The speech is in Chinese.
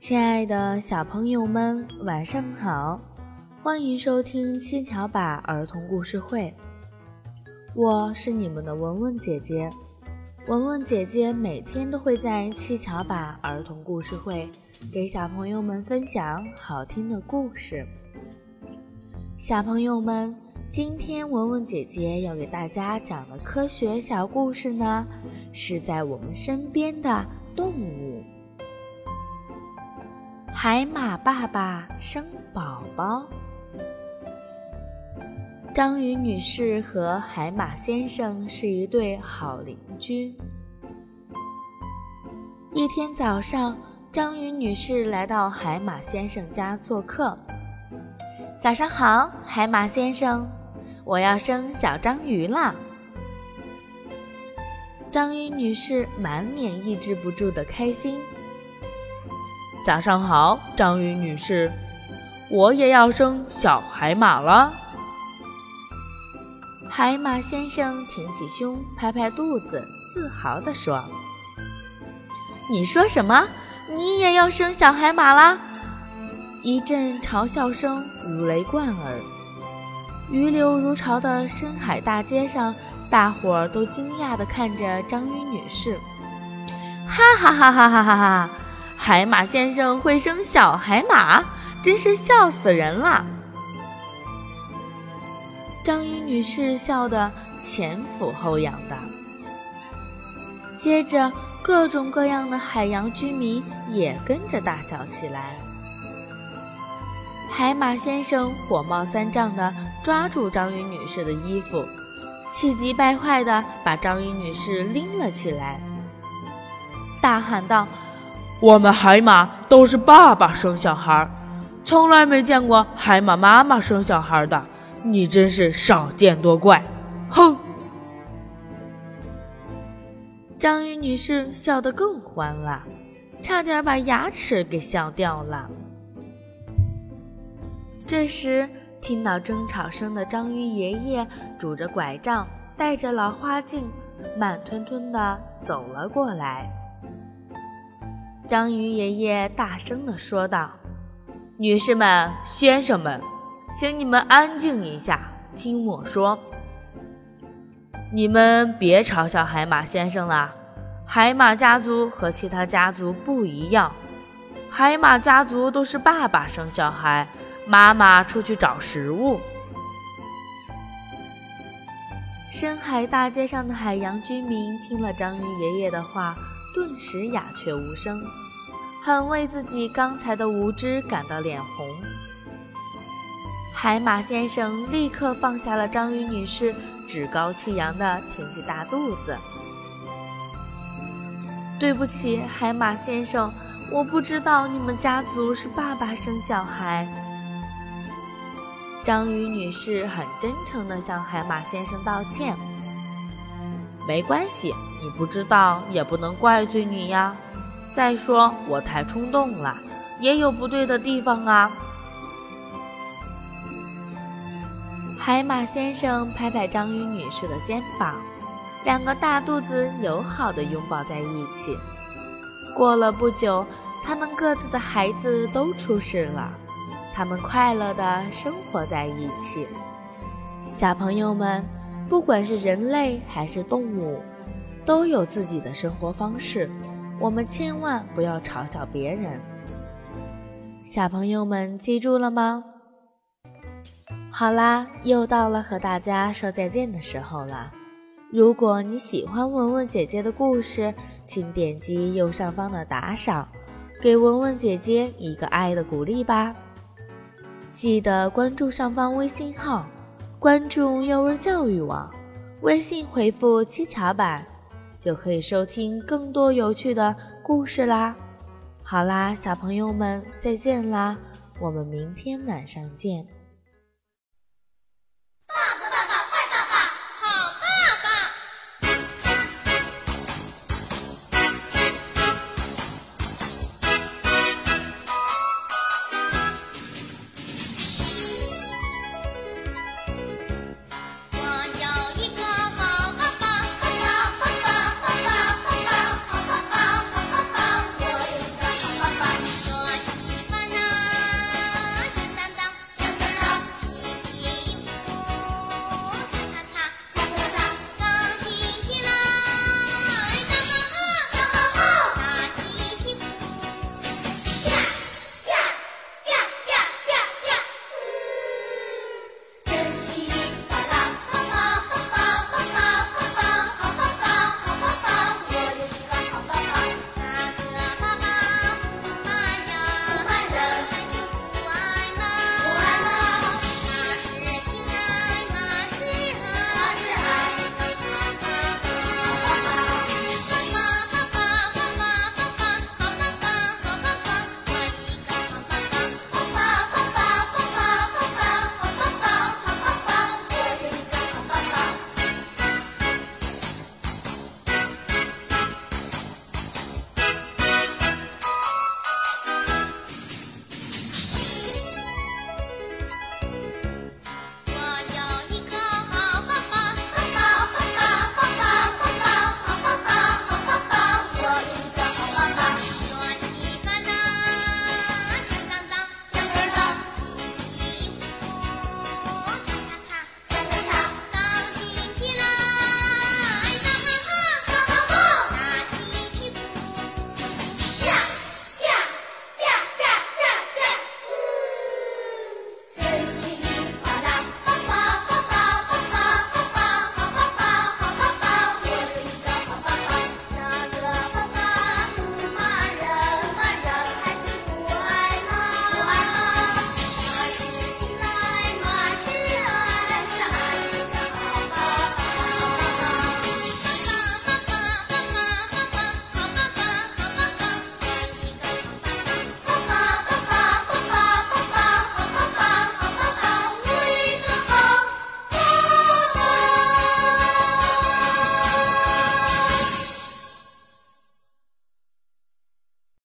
亲爱的小朋友们，晚上好！欢迎收听七巧板儿童故事会，我是你们的文文姐姐。文文姐姐每天都会在七巧板儿童故事会给小朋友们分享好听的故事。小朋友们，今天文文姐姐要给大家讲的科学小故事呢，是在我们身边的动物。海马爸爸生宝宝。章鱼女士和海马先生是一对好邻居。一天早上，章鱼女士来到海马先生家做客。早上好，海马先生，我要生小章鱼了。章鱼女士满脸抑制不住的开心。早上好，章鱼女士，我也要生小海马了。海马先生挺起胸，拍拍肚子，自豪地说：“你说什么？你也要生小海马啦？”一阵嘲笑声如雷贯耳，鱼流如潮的深海大街上，大伙儿都惊讶地看着章鱼女士，哈哈哈哈哈哈哈！海马先生会生小海马，真是笑死人了。章鱼女士笑得前俯后仰的。接着，各种各样的海洋居民也跟着大笑起来。海马先生火冒三丈的抓住章鱼女士的衣服，气急败坏的把章鱼女士拎了起来，大喊道。我们海马都是爸爸生小孩，从来没见过海马妈妈生小孩的。你真是少见多怪！哼！章鱼女士笑得更欢了，差点把牙齿给笑掉了。这时，听到争吵声的章鱼爷爷拄着拐杖，戴着老花镜，慢吞吞地走了过来。章鱼爷爷大声地说道：“女士们、先生们，请你们安静一下，听我说。你们别嘲笑海马先生了。海马家族和其他家族不一样，海马家族都是爸爸生小孩，妈妈出去找食物。”深海大街上的海洋居民听了章鱼爷爷的话。顿时鸦雀无声，很为自己刚才的无知感到脸红。海马先生立刻放下了章鱼女士，趾高气扬地挺起大肚子。对不起，海马先生，我不知道你们家族是爸爸生小孩。章鱼女士很真诚地向海马先生道歉。没关系，你不知道也不能怪罪你呀。再说我太冲动了，也有不对的地方啊。海马先生拍拍章鱼女士的肩膀，两个大肚子友好的拥抱在一起。过了不久，他们各自的孩子都出世了，他们快乐的生活在一起。小朋友们。不管是人类还是动物，都有自己的生活方式。我们千万不要嘲笑别人。小朋友们记住了吗？好啦，又到了和大家说再见的时候了。如果你喜欢文文姐姐的故事，请点击右上方的打赏，给文文姐姐一个爱的鼓励吧。记得关注上方微信号。关注幼儿教育网，微信回复“七巧板”，就可以收听更多有趣的故事啦。好啦，小朋友们再见啦，我们明天晚上见。